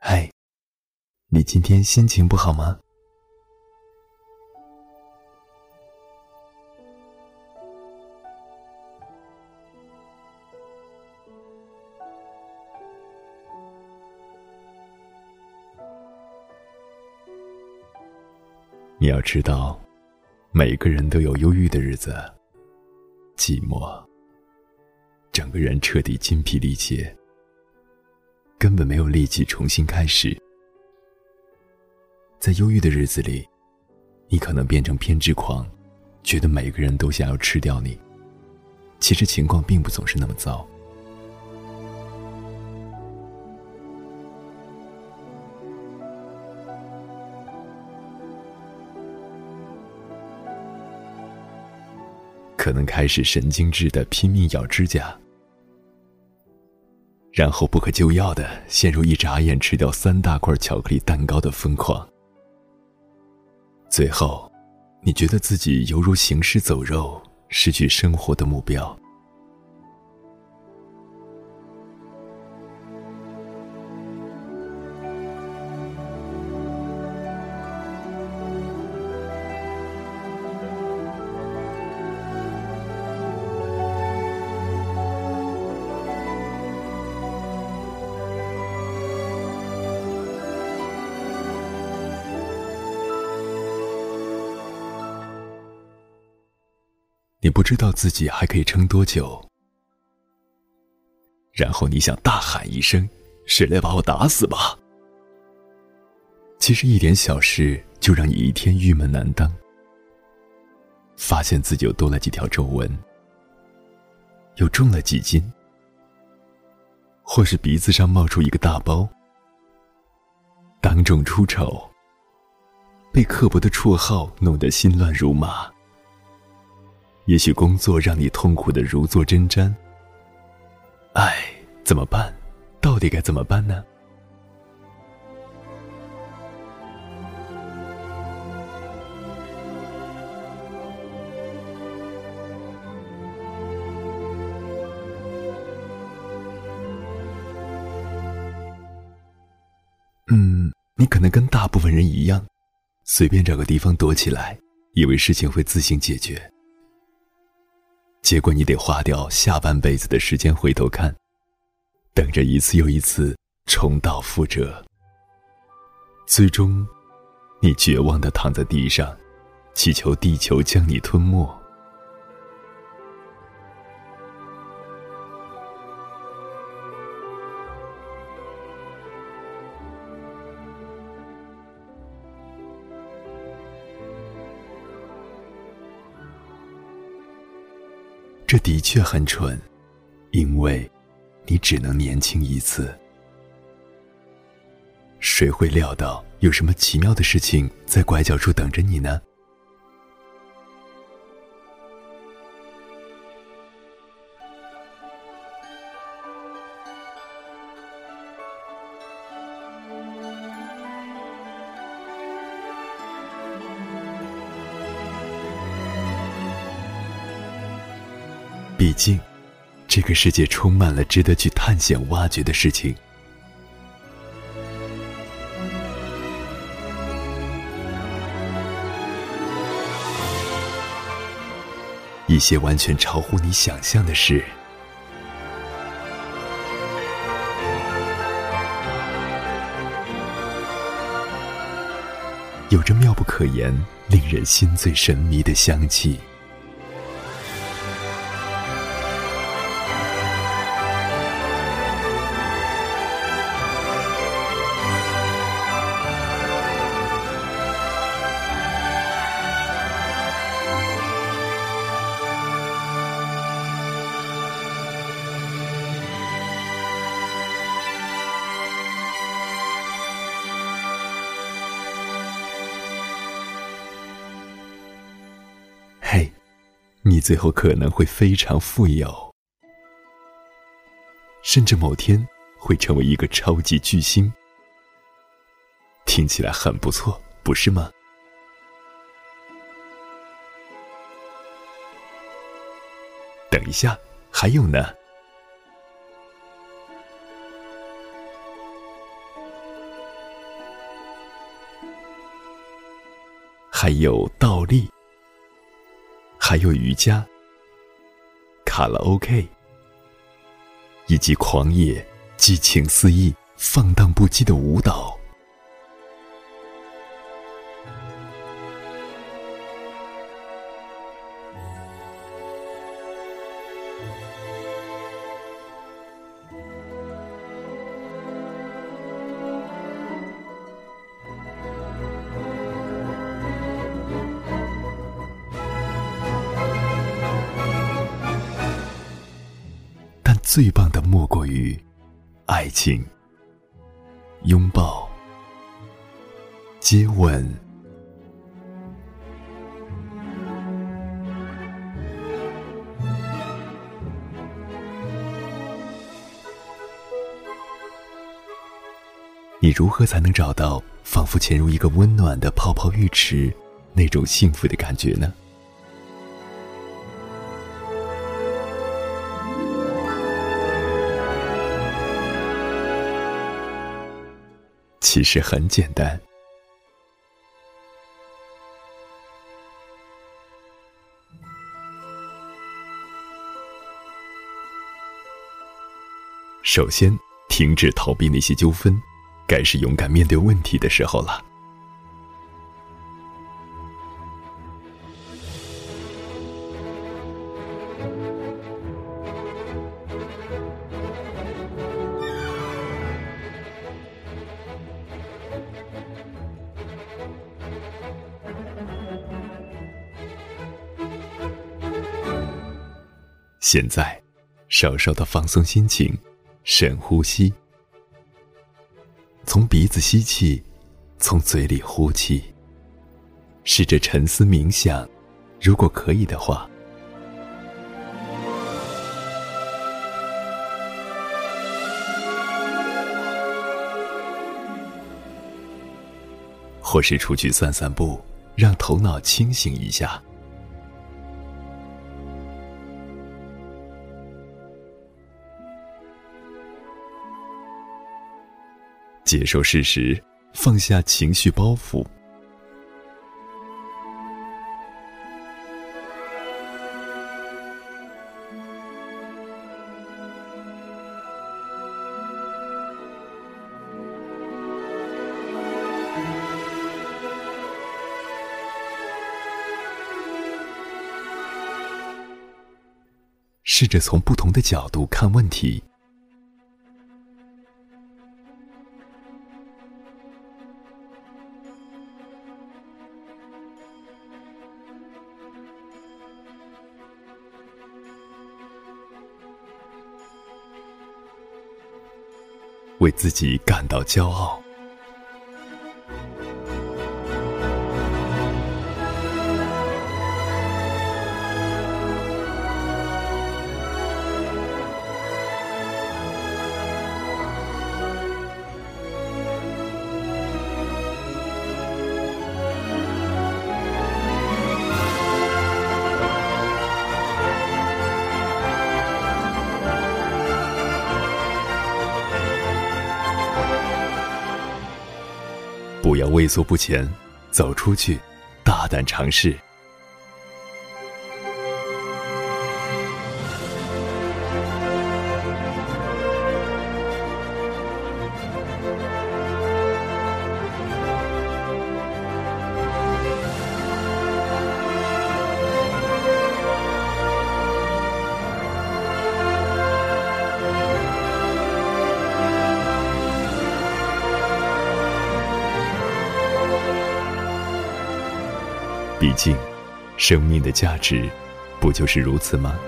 嗨，你今天心情不好吗？你要知道，每个人都有忧郁的日子，寂寞，整个人彻底筋疲力竭，根本没有力气重新开始。在忧郁的日子里，你可能变成偏执狂，觉得每个人都想要吃掉你。其实情况并不总是那么糟。可能开始神经质的拼命咬指甲，然后不可救药的陷入一眨眼吃掉三大块巧克力蛋糕的疯狂。最后，你觉得自己犹如行尸走肉，失去生活的目标。你不知道自己还可以撑多久，然后你想大喊一声：“谁来把我打死吧？”其实一点小事就让你一天郁闷难当。发现自己又多了几条皱纹，又重了几斤，或是鼻子上冒出一个大包，当众出丑，被刻薄的绰号弄得心乱如麻。也许工作让你痛苦的如坐针毡，唉，怎么办？到底该怎么办呢？嗯，你可能跟大部分人一样，随便找个地方躲起来，以为事情会自行解决。结果你得花掉下半辈子的时间回头看，等着一次又一次重蹈覆辙。最终，你绝望的躺在地上，祈求地球将你吞没。这的确很蠢，因为，你只能年轻一次。谁会料到有什么奇妙的事情在拐角处等着你呢？毕竟，这个世界充满了值得去探险、挖掘的事情。一些完全超乎你想象的事，有着妙不可言、令人心醉神迷的香气。你最后可能会非常富有甚至某天会成为一个超级巨星。听起来很不错不是吗？等一下还有呢。还有倒立。还有瑜伽、卡拉 OK，以及狂野、激情四溢、放荡不羁的舞蹈。最棒的莫过于爱情、拥抱、接吻。你如何才能找到仿佛潜入一个温暖的泡泡浴池那种幸福的感觉呢？其实很简单。首先，停止逃避那些纠纷，该是勇敢面对问题的时候了。现在，稍稍的放松心情，深呼吸，从鼻子吸气，从嘴里呼气。试着沉思冥想，如果可以的话，或是出去散散步，让头脑清醒一下。接受事实，放下情绪包袱。试着从不同的角度看问题。为自己感到骄傲。要畏缩不前，走出去，大胆尝试。毕竟，生命的价值不就是如此吗？